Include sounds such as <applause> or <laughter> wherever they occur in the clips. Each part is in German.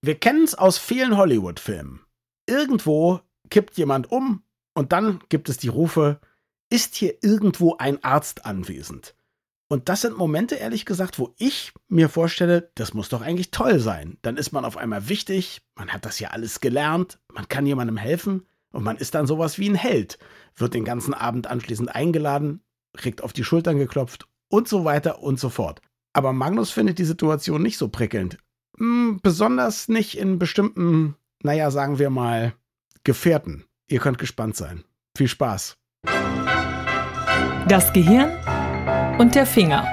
Wir kennen es aus vielen Hollywood-Filmen. Irgendwo kippt jemand um und dann gibt es die Rufe, ist hier irgendwo ein Arzt anwesend? Und das sind Momente, ehrlich gesagt, wo ich mir vorstelle, das muss doch eigentlich toll sein. Dann ist man auf einmal wichtig, man hat das ja alles gelernt, man kann jemandem helfen und man ist dann sowas wie ein Held, wird den ganzen Abend anschließend eingeladen, kriegt auf die Schultern geklopft und so weiter und so fort. Aber Magnus findet die Situation nicht so prickelnd. Hm, besonders nicht in bestimmten, naja, sagen wir mal, Gefährten. Ihr könnt gespannt sein. Viel Spaß. Das Gehirn und der Finger.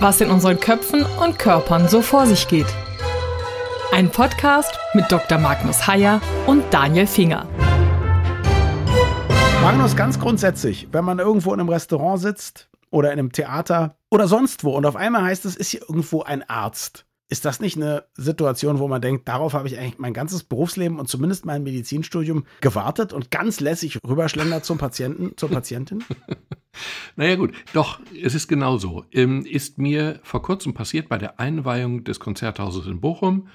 Was in unseren Köpfen und Körpern so vor sich geht. Ein Podcast mit Dr. Magnus Heyer und Daniel Finger. Magnus, ganz grundsätzlich, wenn man irgendwo in einem Restaurant sitzt oder in einem Theater oder sonst wo und auf einmal heißt es, ist hier irgendwo ein Arzt. Ist das nicht eine Situation, wo man denkt, darauf habe ich eigentlich mein ganzes Berufsleben und zumindest mein Medizinstudium gewartet und ganz lässig rüberschlendert zum Patienten, zur Patientin? <laughs> naja gut, doch, es ist genauso. Ähm, ist mir vor kurzem passiert bei der Einweihung des Konzerthauses in Bochum.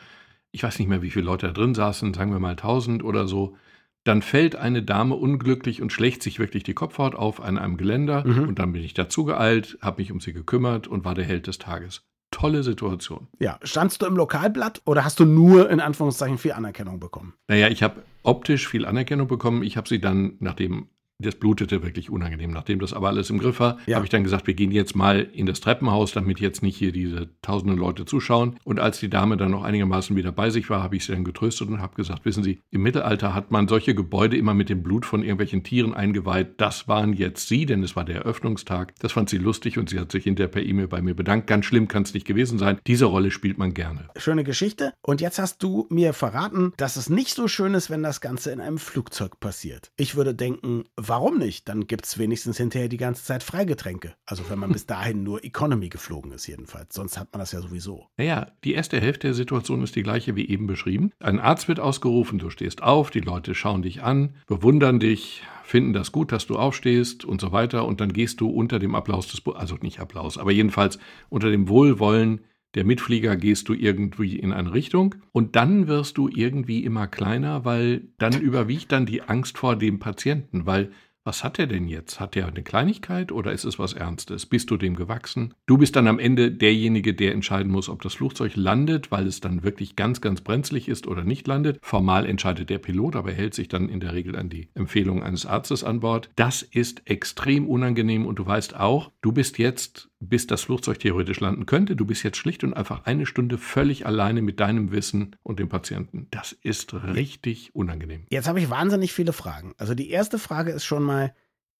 Ich weiß nicht mehr, wie viele Leute da drin saßen, sagen wir mal 1000 oder so. Dann fällt eine Dame unglücklich und schlägt sich wirklich die Kopfhaut auf an einem Geländer. Mhm. Und dann bin ich dazu geeilt, habe mich um sie gekümmert und war der Held des Tages tolle Situation. Ja, standst du im Lokalblatt oder hast du nur in Anführungszeichen viel Anerkennung bekommen? Naja, ich habe optisch viel Anerkennung bekommen. Ich habe sie dann, nachdem das blutete wirklich unangenehm. Nachdem das aber alles im Griff war, ja. habe ich dann gesagt, wir gehen jetzt mal in das Treppenhaus, damit jetzt nicht hier diese tausenden Leute zuschauen. Und als die Dame dann noch einigermaßen wieder bei sich war, habe ich sie dann getröstet und habe gesagt, wissen Sie, im Mittelalter hat man solche Gebäude immer mit dem Blut von irgendwelchen Tieren eingeweiht. Das waren jetzt Sie, denn es war der Eröffnungstag. Das fand sie lustig und sie hat sich hinterher per E-Mail bei mir bedankt. Ganz schlimm kann es nicht gewesen sein. Diese Rolle spielt man gerne. Schöne Geschichte. Und jetzt hast du mir verraten, dass es nicht so schön ist, wenn das Ganze in einem Flugzeug passiert. Ich würde denken, warum nicht? Dann gibt es wenigstens hinterher die ganze Zeit Freigetränke. Also wenn man <laughs> bis dahin nur Economy geflogen ist, jedenfalls. Sonst hat man das ja sowieso. Naja, die erste Hälfte der Situation ist die gleiche wie eben beschrieben. Ein Arzt wird ausgerufen, du stehst auf, die Leute schauen dich an, bewundern dich, finden das gut, dass du aufstehst und so weiter. Und dann gehst du unter dem Applaus des, also nicht Applaus, aber jedenfalls unter dem Wohlwollen der Mitflieger gehst du irgendwie in eine Richtung und dann wirst du irgendwie immer kleiner, weil dann <laughs> überwiegt dann die Angst vor dem Patienten, weil was hat er denn jetzt? Hat er eine Kleinigkeit oder ist es was Ernstes? Bist du dem gewachsen? Du bist dann am Ende derjenige, der entscheiden muss, ob das Flugzeug landet, weil es dann wirklich ganz, ganz brenzlig ist oder nicht landet. Formal entscheidet der Pilot, aber er hält sich dann in der Regel an die Empfehlung eines Arztes an Bord. Das ist extrem unangenehm und du weißt auch, du bist jetzt bis das Flugzeug theoretisch landen könnte. Du bist jetzt schlicht und einfach eine Stunde völlig alleine mit deinem Wissen und dem Patienten. Das ist richtig unangenehm. Jetzt habe ich wahnsinnig viele Fragen. Also die erste Frage ist schon mal, my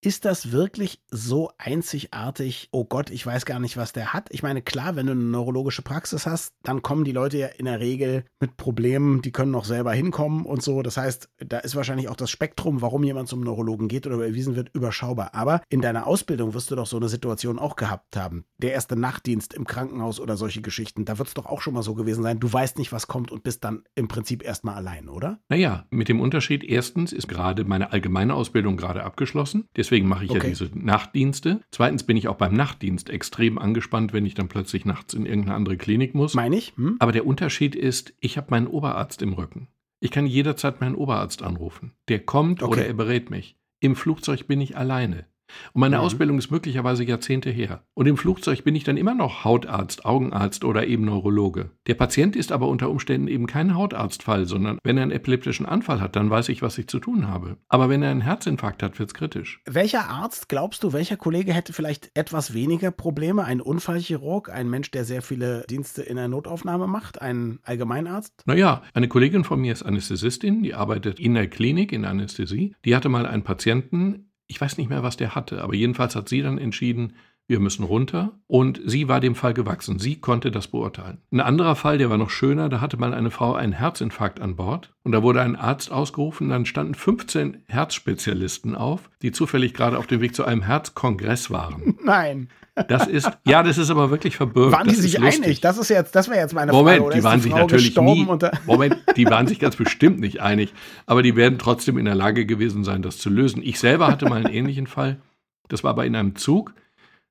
ist das wirklich so einzigartig? Oh Gott, ich weiß gar nicht, was der hat. Ich meine, klar, wenn du eine neurologische Praxis hast, dann kommen die Leute ja in der Regel mit Problemen, die können noch selber hinkommen und so. Das heißt, da ist wahrscheinlich auch das Spektrum, warum jemand zum Neurologen geht oder überwiesen wird, überschaubar. Aber in deiner Ausbildung wirst du doch so eine Situation auch gehabt haben. Der erste Nachtdienst im Krankenhaus oder solche Geschichten, da wird es doch auch schon mal so gewesen sein. Du weißt nicht, was kommt und bist dann im Prinzip erstmal allein, oder? Naja, mit dem Unterschied, erstens ist gerade meine allgemeine Ausbildung gerade abgeschlossen. Deswegen Deswegen mache ich okay. ja diese Nachtdienste. Zweitens bin ich auch beim Nachtdienst extrem angespannt, wenn ich dann plötzlich nachts in irgendeine andere Klinik muss. Meine ich. Hm? Aber der Unterschied ist, ich habe meinen Oberarzt im Rücken. Ich kann jederzeit meinen Oberarzt anrufen. Der kommt okay. oder er berät mich. Im Flugzeug bin ich alleine. Und meine mhm. Ausbildung ist möglicherweise Jahrzehnte her. Und im Flugzeug bin ich dann immer noch Hautarzt, Augenarzt oder eben Neurologe. Der Patient ist aber unter Umständen eben kein Hautarztfall, sondern wenn er einen epileptischen Anfall hat, dann weiß ich, was ich zu tun habe. Aber wenn er einen Herzinfarkt hat, wird es kritisch. Welcher Arzt, glaubst du, welcher Kollege hätte vielleicht etwas weniger Probleme? Ein Unfallchirurg, ein Mensch, der sehr viele Dienste in der Notaufnahme macht, ein Allgemeinarzt? Naja, eine Kollegin von mir ist Anästhesistin, die arbeitet in der Klinik in Anästhesie. Die hatte mal einen Patienten, ich weiß nicht mehr, was der hatte, aber jedenfalls hat sie dann entschieden, wir müssen runter. Und sie war dem Fall gewachsen. Sie konnte das beurteilen. Ein anderer Fall, der war noch schöner, da hatte mal eine Frau einen Herzinfarkt an Bord. Und da wurde ein Arzt ausgerufen, dann standen 15 Herzspezialisten auf, die zufällig gerade auf dem Weg zu einem Herzkongress waren. <laughs> Nein. Das ist, ja, das ist aber wirklich verbürgt. Waren die sich einig? Das ist jetzt, das wäre jetzt meine Moment, Frage. Moment, die waren die sich natürlich nie, Moment, <laughs> die waren sich ganz bestimmt nicht einig. Aber die werden trotzdem in der Lage gewesen sein, das zu lösen. Ich selber hatte mal einen ähnlichen Fall. Das war aber in einem Zug.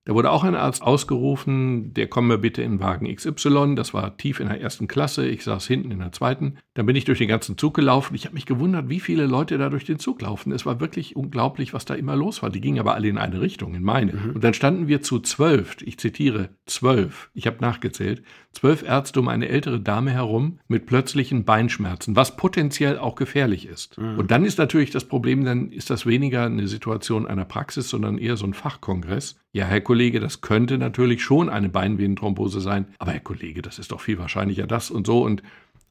Da wurde auch ein Arzt ausgerufen, der komme bitte in Wagen XY. Das war tief in der ersten Klasse. Ich saß hinten in der zweiten. Dann bin ich durch den ganzen Zug gelaufen. Ich habe mich gewundert, wie viele Leute da durch den Zug laufen. Es war wirklich unglaublich, was da immer los war. Die gingen aber alle in eine Richtung, in meine. Mhm. Und dann standen wir zu zwölf. Ich zitiere zwölf. Ich habe nachgezählt. Zwölf Ärzte um eine ältere Dame herum mit plötzlichen Beinschmerzen, was potenziell auch gefährlich ist. Mhm. Und dann ist natürlich das Problem, dann ist das weniger eine Situation einer Praxis, sondern eher so ein Fachkongress. Ja, Herr Kollege, das könnte natürlich schon eine Beinvenenthrombose sein, aber Herr Kollege, das ist doch viel wahrscheinlicher das und so und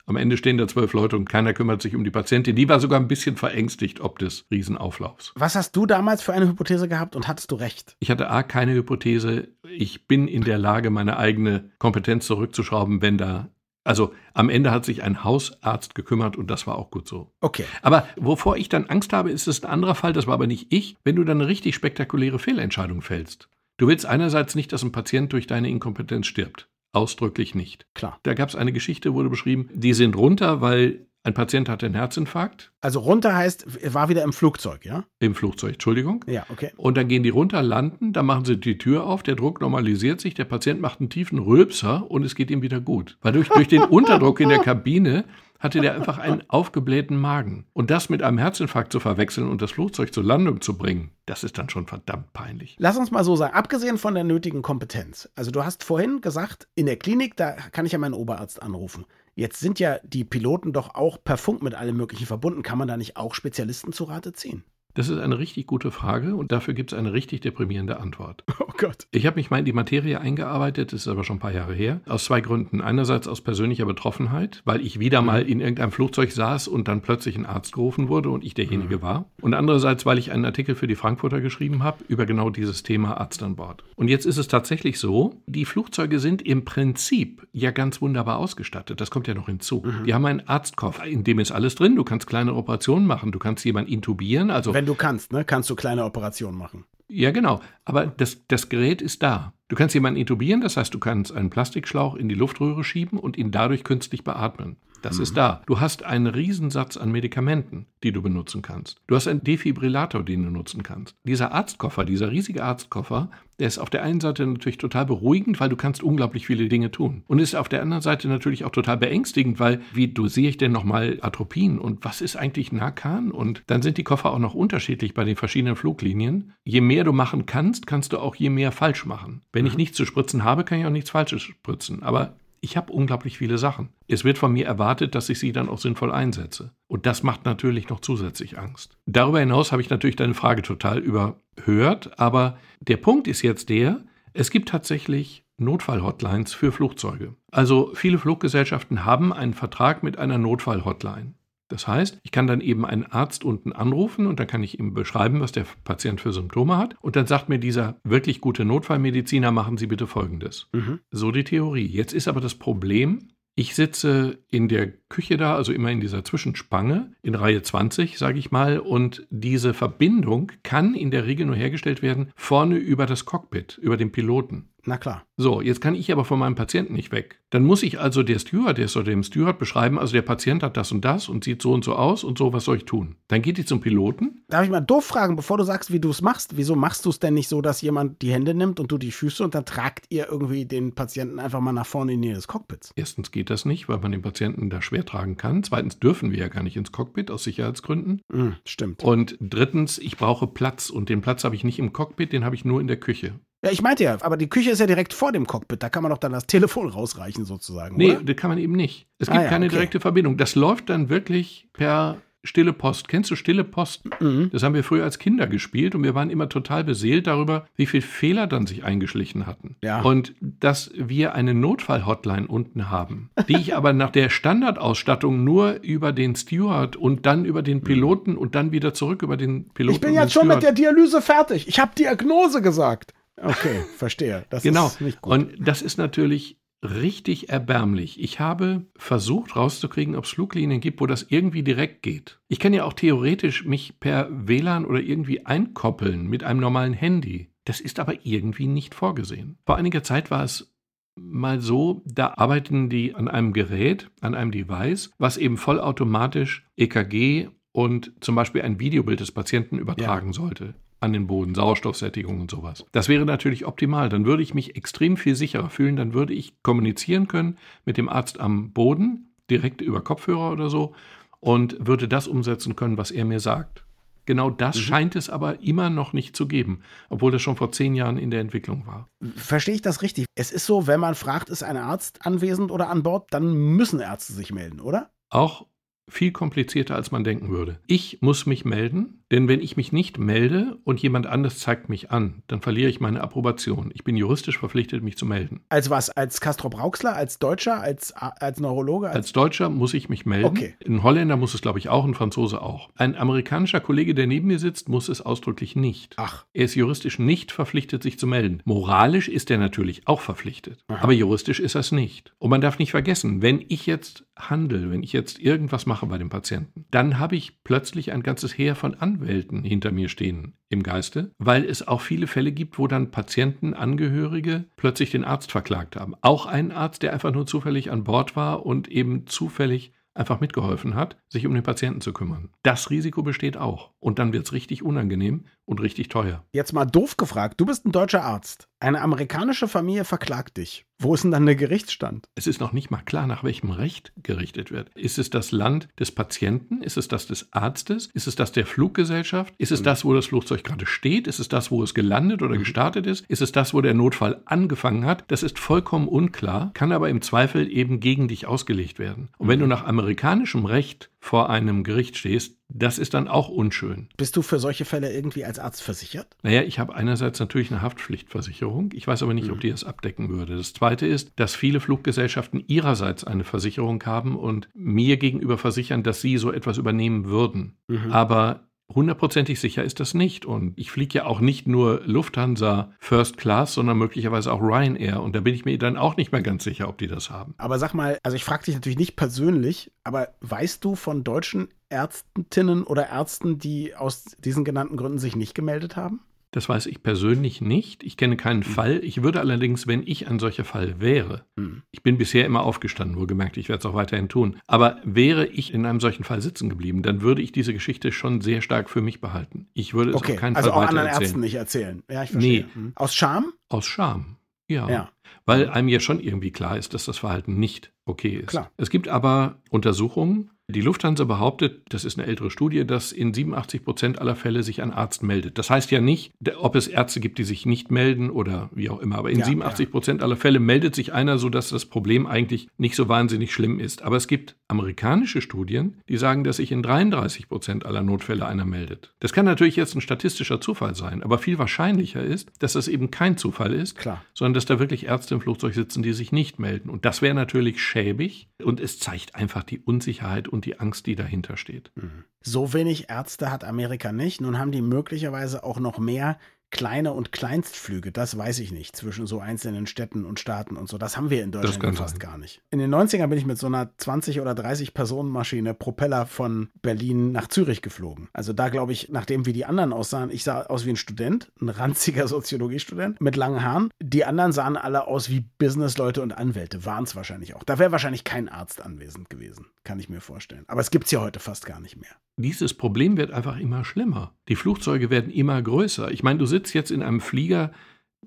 am Ende stehen da zwölf Leute und keiner kümmert sich um die Patientin. Die war sogar ein bisschen verängstigt ob des Riesenauflaufs. Was hast du damals für eine Hypothese gehabt und hattest du recht? Ich hatte A, keine Hypothese. Ich bin in der Lage, meine eigene Kompetenz zurückzuschrauben, wenn da also am Ende hat sich ein Hausarzt gekümmert und das war auch gut so. Okay. Aber wovor ich dann Angst habe, ist es ein anderer Fall, das war aber nicht ich, wenn du dann eine richtig spektakuläre Fehlentscheidung fällst. Du willst einerseits nicht, dass ein Patient durch deine Inkompetenz stirbt. Ausdrücklich nicht. Klar. Da gab es eine Geschichte, wurde beschrieben, die sind runter, weil ein Patient hatte einen Herzinfarkt. Also runter heißt, war wieder im Flugzeug, ja? Im Flugzeug, Entschuldigung. Ja, okay. Und dann gehen die runter, landen, dann machen sie die Tür auf, der Druck normalisiert sich, der Patient macht einen tiefen Rülpser und es geht ihm wieder gut. Weil durch, durch den <laughs> Unterdruck in der Kabine hatte der einfach einen aufgeblähten Magen. Und das mit einem Herzinfarkt zu verwechseln und das Flugzeug zur Landung zu bringen, das ist dann schon verdammt peinlich. Lass uns mal so sagen, abgesehen von der nötigen Kompetenz. Also du hast vorhin gesagt, in der Klinik, da kann ich ja meinen Oberarzt anrufen. Jetzt sind ja die Piloten doch auch per Funk mit allem Möglichen verbunden. Kann man da nicht auch Spezialisten zu Rate ziehen? Das ist eine richtig gute Frage und dafür gibt es eine richtig deprimierende Antwort. <laughs> Oh Gott. Ich habe mich mal in die Materie eingearbeitet, das ist aber schon ein paar Jahre her, aus zwei Gründen. Einerseits aus persönlicher Betroffenheit, weil ich wieder mhm. mal in irgendeinem Flugzeug saß und dann plötzlich ein Arzt gerufen wurde und ich derjenige mhm. war. Und andererseits, weil ich einen Artikel für die Frankfurter geschrieben habe über genau dieses Thema Arzt an Bord. Und jetzt ist es tatsächlich so, die Flugzeuge sind im Prinzip ja ganz wunderbar ausgestattet. Das kommt ja noch hinzu. Mhm. Die haben einen Arztkoffer, in dem ist alles drin. Du kannst kleine Operationen machen, du kannst jemanden intubieren. Also Wenn wenn du kannst, ne, kannst du kleine Operationen machen. Ja, genau. Aber das, das Gerät ist da. Du kannst jemanden intubieren, das heißt, du kannst einen Plastikschlauch in die Luftröhre schieben und ihn dadurch künstlich beatmen. Das mhm. ist da. Du hast einen Riesensatz an Medikamenten, die du benutzen kannst. Du hast einen Defibrillator, den du nutzen kannst. Dieser Arztkoffer, dieser riesige Arztkoffer, der ist auf der einen Seite natürlich total beruhigend, weil du kannst unglaublich viele Dinge tun. Und ist auf der anderen Seite natürlich auch total beängstigend, weil wie dosiere ich denn nochmal Atropin und was ist eigentlich Narcan? Und dann sind die Koffer auch noch unterschiedlich bei den verschiedenen Fluglinien. Je mehr du machen kannst, kannst du auch je mehr falsch machen. Wenn ich mhm. nichts zu spritzen habe, kann ich auch nichts Falsches spritzen. Aber ich habe unglaublich viele Sachen. Es wird von mir erwartet, dass ich sie dann auch sinnvoll einsetze. Und das macht natürlich noch zusätzlich Angst. Darüber hinaus habe ich natürlich deine Frage total überhört, aber der Punkt ist jetzt der, es gibt tatsächlich Notfall-Hotlines für Flugzeuge. Also viele Fluggesellschaften haben einen Vertrag mit einer Notfall-Hotline. Das heißt, ich kann dann eben einen Arzt unten anrufen und dann kann ich ihm beschreiben, was der Patient für Symptome hat. Und dann sagt mir dieser wirklich gute Notfallmediziner, machen Sie bitte Folgendes. Mhm. So die Theorie. Jetzt ist aber das Problem, ich sitze in der Küche da, also immer in dieser Zwischenspange, in Reihe 20, sage ich mal, und diese Verbindung kann in der Regel nur hergestellt werden vorne über das Cockpit, über den Piloten. Na klar. So, jetzt kann ich aber von meinem Patienten nicht weg. Dann muss ich also der Stewardess oder dem Steward beschreiben, also der Patient hat das und das und sieht so und so aus und so, was soll ich tun? Dann geht die zum Piloten. Darf ich mal doof fragen, bevor du sagst, wie du es machst? Wieso machst du es denn nicht so, dass jemand die Hände nimmt und du die Füße und dann tragt ihr irgendwie den Patienten einfach mal nach vorne in die Nähe des Cockpits? Erstens geht das nicht, weil man den Patienten da schwer tragen kann. Zweitens dürfen wir ja gar nicht ins Cockpit aus Sicherheitsgründen. Mm, stimmt. Und drittens, ich brauche Platz und den Platz habe ich nicht im Cockpit, den habe ich nur in der Küche. Ja, ich meinte ja, aber die Küche ist ja direkt vor dem Cockpit. Da kann man doch dann das <laughs> Telefon rausreichen, sozusagen. Nee, oder? das kann man eben nicht. Es gibt ah, ja, keine okay. direkte Verbindung. Das läuft dann wirklich per Stille Post. Kennst du Stille Post? Mhm. Das haben wir früher als Kinder gespielt und wir waren immer total beseelt darüber, wie viele Fehler dann sich eingeschlichen hatten. Ja. Und dass wir eine Notfall-Hotline unten haben, die ich aber nach der Standardausstattung nur über den Steward und dann über den Piloten und dann wieder zurück über den Piloten. Ich bin jetzt schon mit der Dialyse fertig. Ich habe Diagnose gesagt. Okay, verstehe. Das genau. ist nicht gut. Und das ist natürlich richtig erbärmlich. Ich habe versucht rauszukriegen, ob es Fluglinien gibt, wo das irgendwie direkt geht. Ich kann ja auch theoretisch mich per WLAN oder irgendwie einkoppeln mit einem normalen Handy. Das ist aber irgendwie nicht vorgesehen. Vor einiger Zeit war es mal so, da arbeiten die an einem Gerät, an einem Device, was eben vollautomatisch EKG und zum Beispiel ein Videobild des Patienten übertragen ja. sollte. An den Boden, Sauerstoffsättigung und sowas. Das wäre natürlich optimal. Dann würde ich mich extrem viel sicherer fühlen. Dann würde ich kommunizieren können mit dem Arzt am Boden, direkt über Kopfhörer oder so, und würde das umsetzen können, was er mir sagt. Genau das mhm. scheint es aber immer noch nicht zu geben, obwohl das schon vor zehn Jahren in der Entwicklung war. Verstehe ich das richtig? Es ist so, wenn man fragt, ist ein Arzt anwesend oder an Bord, dann müssen Ärzte sich melden, oder? Auch viel komplizierter, als man denken würde. Ich muss mich melden, denn wenn ich mich nicht melde und jemand anderes zeigt mich an, dann verliere ich meine Approbation. Ich bin juristisch verpflichtet, mich zu melden. Als was? Als Castrop Rauxler? Als Deutscher? Als, als Neurologe? Als, als Deutscher muss ich mich melden. Okay. Ein Holländer muss es, glaube ich, auch, ein Franzose auch. Ein amerikanischer Kollege, der neben mir sitzt, muss es ausdrücklich nicht. Ach. Er ist juristisch nicht verpflichtet, sich zu melden. Moralisch ist er natürlich auch verpflichtet. Aha. Aber juristisch ist er es nicht. Und man darf nicht vergessen, wenn ich jetzt handle, wenn ich jetzt irgendwas mache bei dem Patienten, dann habe ich plötzlich ein ganzes Heer von Anwälten Anwälten hinter mir stehen im Geiste, weil es auch viele Fälle gibt, wo dann Patienten, Angehörige plötzlich den Arzt verklagt haben. Auch einen Arzt, der einfach nur zufällig an Bord war und eben zufällig einfach mitgeholfen hat, sich um den Patienten zu kümmern. Das Risiko besteht auch. Und dann wird es richtig unangenehm und richtig teuer. Jetzt mal doof gefragt, du bist ein deutscher Arzt. Eine amerikanische Familie verklagt dich. Wo ist denn dann der Gerichtsstand? Es ist noch nicht mal klar, nach welchem Recht gerichtet wird. Ist es das Land des Patienten? Ist es das des Arztes? Ist es das der Fluggesellschaft? Ist es mhm. das, wo das Flugzeug gerade steht? Ist es das, wo es gelandet oder mhm. gestartet ist? Ist es das, wo der Notfall angefangen hat? Das ist vollkommen unklar, kann aber im Zweifel eben gegen dich ausgelegt werden. Und wenn du mhm. nach amerikanischem Recht vor einem Gericht stehst, das ist dann auch unschön. Bist du für solche Fälle irgendwie als Arzt versichert? Naja, ich habe einerseits natürlich eine Haftpflichtversicherung. Ich weiß aber nicht, mhm. ob die das abdecken würde. Das Zweite ist, dass viele Fluggesellschaften ihrerseits eine Versicherung haben und mir gegenüber versichern, dass sie so etwas übernehmen würden. Mhm. Aber Hundertprozentig sicher ist das nicht. Und ich fliege ja auch nicht nur Lufthansa First Class, sondern möglicherweise auch Ryanair. Und da bin ich mir dann auch nicht mehr ganz sicher, ob die das haben. Aber sag mal, also ich frage dich natürlich nicht persönlich, aber weißt du von deutschen Ärztinnen oder Ärzten, die aus diesen genannten Gründen sich nicht gemeldet haben? Das weiß ich persönlich nicht. Ich kenne keinen mhm. Fall. Ich würde allerdings, wenn ich ein solcher Fall wäre, mhm. ich bin bisher immer aufgestanden, wohlgemerkt, ich werde es auch weiterhin tun, aber wäre ich in einem solchen Fall sitzen geblieben, dann würde ich diese Geschichte schon sehr stark für mich behalten. Ich würde es okay. auf keinen also Fall auch anderen Ärzten nicht erzählen. Ja, ich verstehe. Nee. Mhm. Aus Scham? Aus Scham. Ja. ja. Weil einem ja schon irgendwie klar ist, dass das Verhalten nicht okay ist. Klar. Es gibt aber Untersuchungen, die Lufthansa behauptet, das ist eine ältere Studie, dass in 87 Prozent aller Fälle sich ein Arzt meldet. Das heißt ja nicht, ob es Ärzte gibt, die sich nicht melden oder wie auch immer, aber in ja, 87 Prozent ja. aller Fälle meldet sich einer, sodass das Problem eigentlich nicht so wahnsinnig schlimm ist. Aber es gibt amerikanische Studien, die sagen, dass sich in 33 Prozent aller Notfälle einer meldet. Das kann natürlich jetzt ein statistischer Zufall sein, aber viel wahrscheinlicher ist, dass das eben kein Zufall ist, Klar. sondern dass da wirklich Ärzte im Flugzeug sitzen, die sich nicht melden. Und das wäre natürlich schäbig und es zeigt einfach die Unsicherheit und die Angst, die dahinter steht. Mhm. So wenig Ärzte hat Amerika nicht. Nun haben die möglicherweise auch noch mehr kleine und Kleinstflüge, das weiß ich nicht, zwischen so einzelnen Städten und Staaten und so. Das haben wir in Deutschland fast sein. gar nicht. In den 90ern bin ich mit so einer 20 oder 30 Personenmaschine Propeller von Berlin nach Zürich geflogen. Also da glaube ich, nachdem wie die anderen aussahen, ich sah aus wie ein Student, ein ranziger <laughs> Soziologiestudent mit langen Haaren. Die anderen sahen alle aus wie Businessleute und Anwälte, waren es wahrscheinlich auch. Da wäre wahrscheinlich kein Arzt anwesend gewesen, kann ich mir vorstellen. Aber es gibt es ja heute fast gar nicht mehr. Dieses Problem wird einfach immer schlimmer. Die Flugzeuge werden immer größer. Ich meine, du sitzt jetzt in einem Flieger,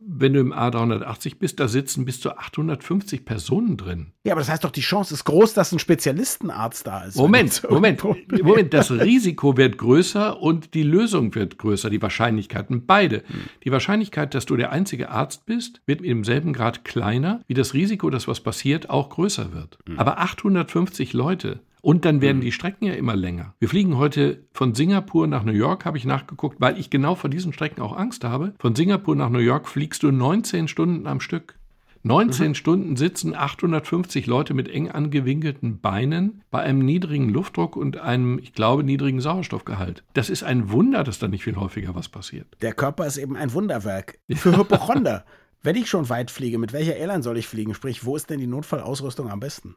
wenn du im A380 bist, da sitzen bis zu 850 Personen drin. Ja, aber das heißt doch, die Chance ist groß, dass ein Spezialistenarzt da ist. Moment, <laughs> Moment, Moment. Das Risiko wird größer und die Lösung wird größer, die Wahrscheinlichkeiten beide. Hm. Die Wahrscheinlichkeit, dass du der einzige Arzt bist, wird im selben Grad kleiner, wie das Risiko, dass was passiert, auch größer wird. Hm. Aber 850 Leute, und dann werden mhm. die Strecken ja immer länger. Wir fliegen heute von Singapur nach New York, habe ich nachgeguckt, weil ich genau vor diesen Strecken auch Angst habe. Von Singapur nach New York fliegst du 19 Stunden am Stück. 19 mhm. Stunden sitzen 850 Leute mit eng angewinkelten Beinen bei einem niedrigen Luftdruck und einem, ich glaube, niedrigen Sauerstoffgehalt. Das ist ein Wunder, dass da nicht viel häufiger was passiert. Der Körper ist eben ein Wunderwerk. <laughs> Für Hypochonder. Wenn ich schon weit fliege, mit welcher Airline soll ich fliegen? Sprich, wo ist denn die Notfallausrüstung am besten?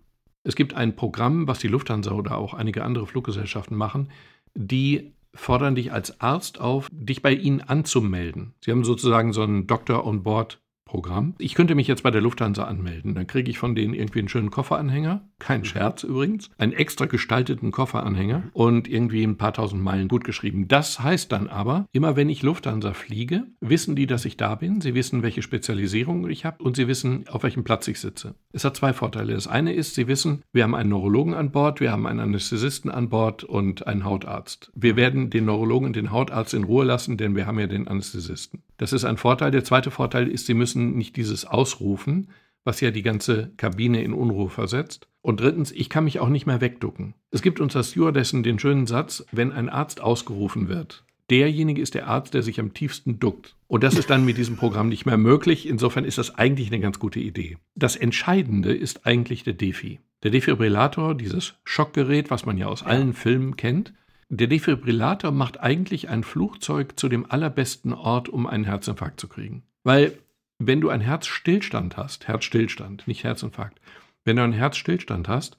Es gibt ein Programm, was die Lufthansa oder auch einige andere Fluggesellschaften machen, die fordern dich als Arzt auf, dich bei ihnen anzumelden. Sie haben sozusagen so ein Doctor on Board Programm. Ich könnte mich jetzt bei der Lufthansa anmelden. Dann kriege ich von denen irgendwie einen schönen Kofferanhänger. Kein Scherz übrigens. Einen extra gestalteten Kofferanhänger und irgendwie ein paar tausend Meilen gut geschrieben. Das heißt dann aber, immer wenn ich Lufthansa fliege, wissen die, dass ich da bin. Sie wissen, welche Spezialisierung ich habe und sie wissen, auf welchem Platz ich sitze. Es hat zwei Vorteile. Das eine ist, sie wissen, wir haben einen Neurologen an Bord, wir haben einen Anästhesisten an Bord und einen Hautarzt. Wir werden den Neurologen und den Hautarzt in Ruhe lassen, denn wir haben ja den Anästhesisten. Das ist ein Vorteil. Der zweite Vorteil ist, sie müssen müssen nicht dieses Ausrufen, was ja die ganze Kabine in Unruhe versetzt. Und drittens, ich kann mich auch nicht mehr wegducken. Es gibt unter Stewardessen den schönen Satz, wenn ein Arzt ausgerufen wird, derjenige ist der Arzt, der sich am tiefsten duckt. Und das ist dann mit diesem Programm nicht mehr möglich. Insofern ist das eigentlich eine ganz gute Idee. Das Entscheidende ist eigentlich der Defi. Der Defibrillator, dieses Schockgerät, was man ja aus allen Filmen kennt, der Defibrillator macht eigentlich ein Flugzeug zu dem allerbesten Ort, um einen Herzinfarkt zu kriegen. Weil wenn du einen Herzstillstand hast, Herzstillstand, nicht Herzinfarkt, wenn du einen Herzstillstand hast,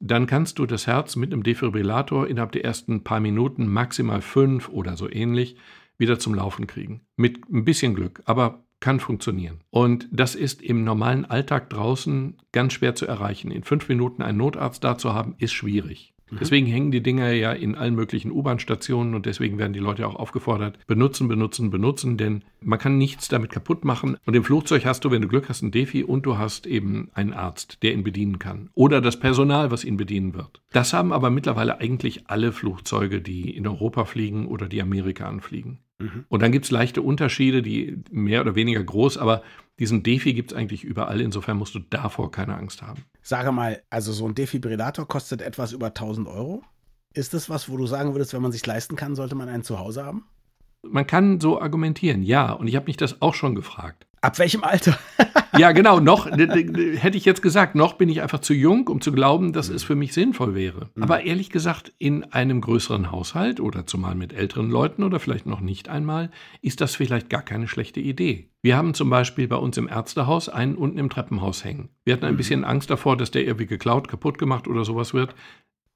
dann kannst du das Herz mit einem Defibrillator innerhalb der ersten paar Minuten, maximal fünf oder so ähnlich, wieder zum Laufen kriegen. Mit ein bisschen Glück, aber kann funktionieren. Und das ist im normalen Alltag draußen ganz schwer zu erreichen. In fünf Minuten einen Notarzt da zu haben, ist schwierig. Mhm. Deswegen hängen die Dinger ja in allen möglichen U-Bahn-Stationen und deswegen werden die Leute auch aufgefordert, benutzen, benutzen, benutzen, denn man kann nichts damit kaputt machen. Und im Flugzeug hast du, wenn du Glück hast, ein Defi und du hast eben einen Arzt, der ihn bedienen kann. Oder das Personal, was ihn bedienen wird. Das haben aber mittlerweile eigentlich alle Flugzeuge, die in Europa fliegen oder die Amerika anfliegen. Mhm. Und dann gibt es leichte Unterschiede, die mehr oder weniger groß, aber diesen Defi gibt es eigentlich überall. Insofern musst du davor keine Angst haben. Sage mal, also so ein Defibrillator kostet etwas über 1000 Euro. Ist das was, wo du sagen würdest, wenn man sich leisten kann, sollte man einen zu Hause haben? Man kann so argumentieren, ja. Und ich habe mich das auch schon gefragt. Ab welchem Alter? <laughs> ja, genau. Noch hätte ich jetzt gesagt, noch bin ich einfach zu jung, um zu glauben, dass es für mich sinnvoll wäre. Mhm. Aber ehrlich gesagt, in einem größeren Haushalt oder zumal mit älteren Leuten oder vielleicht noch nicht einmal, ist das vielleicht gar keine schlechte Idee. Wir haben zum Beispiel bei uns im Ärztehaus einen unten im Treppenhaus hängen. Wir hatten ein mhm. bisschen Angst davor, dass der irgendwie geklaut, kaputt gemacht oder sowas wird.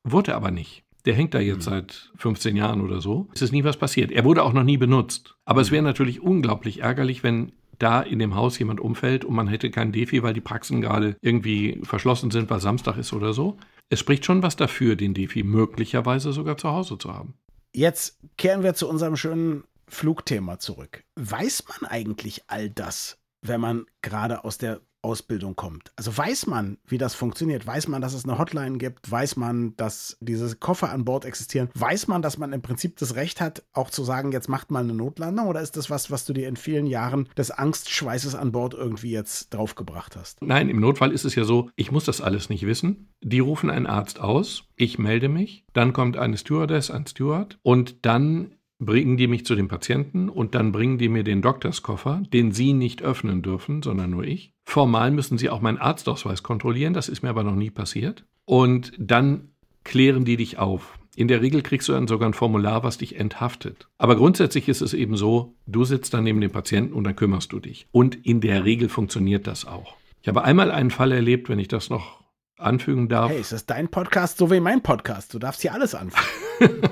Wurde aber nicht. Der hängt da jetzt mhm. seit 15 Jahren oder so. Es ist nie was passiert. Er wurde auch noch nie benutzt. Aber es wäre natürlich unglaublich ärgerlich, wenn da in dem Haus jemand umfällt und man hätte kein Defi, weil die Praxen gerade irgendwie verschlossen sind, weil Samstag ist oder so. Es spricht schon was dafür, den Defi möglicherweise sogar zu Hause zu haben. Jetzt kehren wir zu unserem schönen Flugthema zurück. Weiß man eigentlich all das, wenn man gerade aus der Ausbildung kommt. Also weiß man, wie das funktioniert. Weiß man, dass es eine Hotline gibt. Weiß man, dass diese Koffer an Bord existieren. Weiß man, dass man im Prinzip das Recht hat, auch zu sagen, jetzt macht mal eine Notlandung. Oder ist das was, was du dir in vielen Jahren des Angstschweißes an Bord irgendwie jetzt draufgebracht hast? Nein, im Notfall ist es ja so, ich muss das alles nicht wissen. Die rufen einen Arzt aus. Ich melde mich. Dann kommt eine Stewardess, ein Steward. Und dann bringen die mich zu dem Patienten und dann bringen die mir den Doktorskoffer, den sie nicht öffnen dürfen, sondern nur ich. Formal müssen sie auch meinen Arztausweis kontrollieren, das ist mir aber noch nie passiert. Und dann klären die dich auf. In der Regel kriegst du dann sogar ein Formular, was dich enthaftet. Aber grundsätzlich ist es eben so, du sitzt dann neben dem Patienten und dann kümmerst du dich. Und in der Regel funktioniert das auch. Ich habe einmal einen Fall erlebt, wenn ich das noch anfügen darf. Hey, ist das dein Podcast so wie mein Podcast? Du darfst hier alles anfangen. <laughs>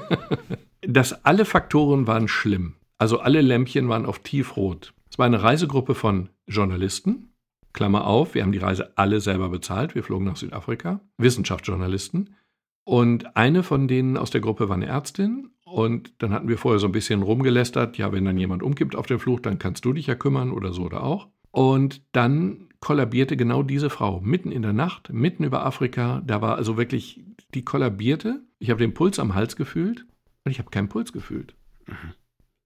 <laughs> dass alle Faktoren waren schlimm. Also alle Lämpchen waren auf tiefrot. Es war eine Reisegruppe von Journalisten, Klammer auf, wir haben die Reise alle selber bezahlt, wir flogen nach Südafrika, Wissenschaftsjournalisten. Und eine von denen aus der Gruppe war eine Ärztin. Und dann hatten wir vorher so ein bisschen rumgelästert, ja, wenn dann jemand umkippt auf der Flucht, dann kannst du dich ja kümmern oder so oder auch. Und dann kollabierte genau diese Frau mitten in der Nacht, mitten über Afrika. Da war also wirklich, die kollabierte. Ich habe den Puls am Hals gefühlt und ich habe keinen Puls gefühlt. Mhm.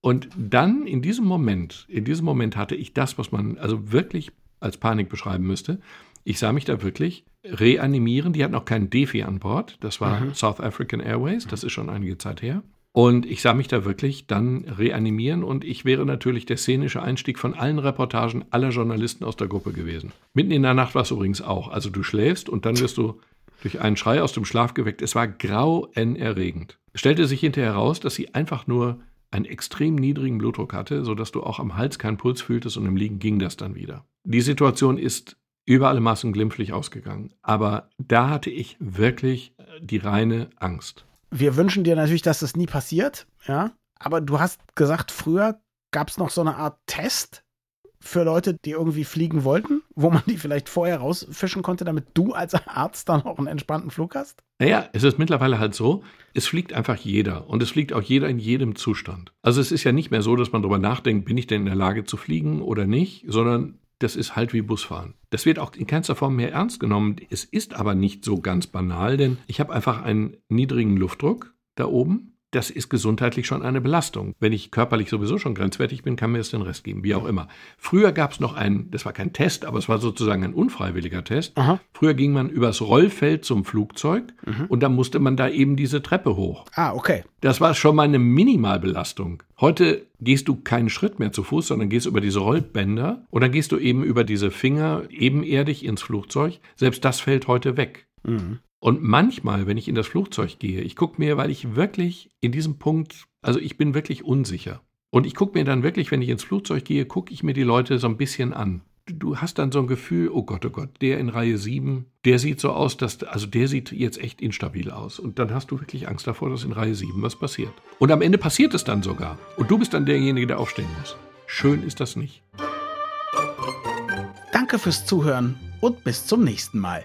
Und dann in diesem Moment, in diesem Moment hatte ich das, was man also wirklich als Panik beschreiben müsste. Ich sah mich da wirklich reanimieren. Die hatten auch keinen Defi an Bord. Das war mhm. South African Airways. Das ist schon einige Zeit her. Und ich sah mich da wirklich dann reanimieren und ich wäre natürlich der szenische Einstieg von allen Reportagen aller Journalisten aus der Gruppe gewesen. Mitten in der Nacht war es übrigens auch. Also du schläfst und dann wirst du durch einen Schrei aus dem Schlaf geweckt. Es war grauenerregend. Es stellte sich hinterher heraus, dass sie einfach nur einen extrem niedrigen Blutdruck hatte, sodass du auch am Hals keinen Puls fühltest und im Liegen ging das dann wieder. Die Situation ist über alle Maßen glimpflich ausgegangen. Aber da hatte ich wirklich äh, die reine Angst. Wir wünschen dir natürlich, dass das nie passiert, ja. Aber du hast gesagt, früher gab es noch so eine Art Test, für Leute, die irgendwie fliegen wollten, wo man die vielleicht vorher rausfischen konnte, damit du als Arzt dann auch einen entspannten Flug hast? Naja, es ist mittlerweile halt so, es fliegt einfach jeder und es fliegt auch jeder in jedem Zustand. Also es ist ja nicht mehr so, dass man darüber nachdenkt, bin ich denn in der Lage zu fliegen oder nicht, sondern das ist halt wie Busfahren. Das wird auch in keinster Form mehr ernst genommen. Es ist aber nicht so ganz banal, denn ich habe einfach einen niedrigen Luftdruck da oben das ist gesundheitlich schon eine Belastung. Wenn ich körperlich sowieso schon grenzwertig bin, kann mir es den Rest geben, wie auch immer. Früher gab es noch einen, das war kein Test, aber es war sozusagen ein unfreiwilliger Test. Aha. Früher ging man übers Rollfeld zum Flugzeug mhm. und dann musste man da eben diese Treppe hoch. Ah, okay. Das war schon mal eine Minimalbelastung. Heute gehst du keinen Schritt mehr zu Fuß, sondern gehst über diese Rollbänder und dann gehst du eben über diese Finger ebenerdig ins Flugzeug. Selbst das fällt heute weg. Mhm. Und manchmal, wenn ich in das Flugzeug gehe, ich gucke mir, weil ich wirklich in diesem Punkt, also ich bin wirklich unsicher. Und ich gucke mir dann wirklich, wenn ich ins Flugzeug gehe, gucke ich mir die Leute so ein bisschen an. Du hast dann so ein Gefühl, oh Gott, oh Gott, der in Reihe 7, der sieht so aus, dass, also der sieht jetzt echt instabil aus. Und dann hast du wirklich Angst davor, dass in Reihe 7 was passiert. Und am Ende passiert es dann sogar. Und du bist dann derjenige, der aufstehen muss. Schön ist das nicht. Danke fürs Zuhören und bis zum nächsten Mal.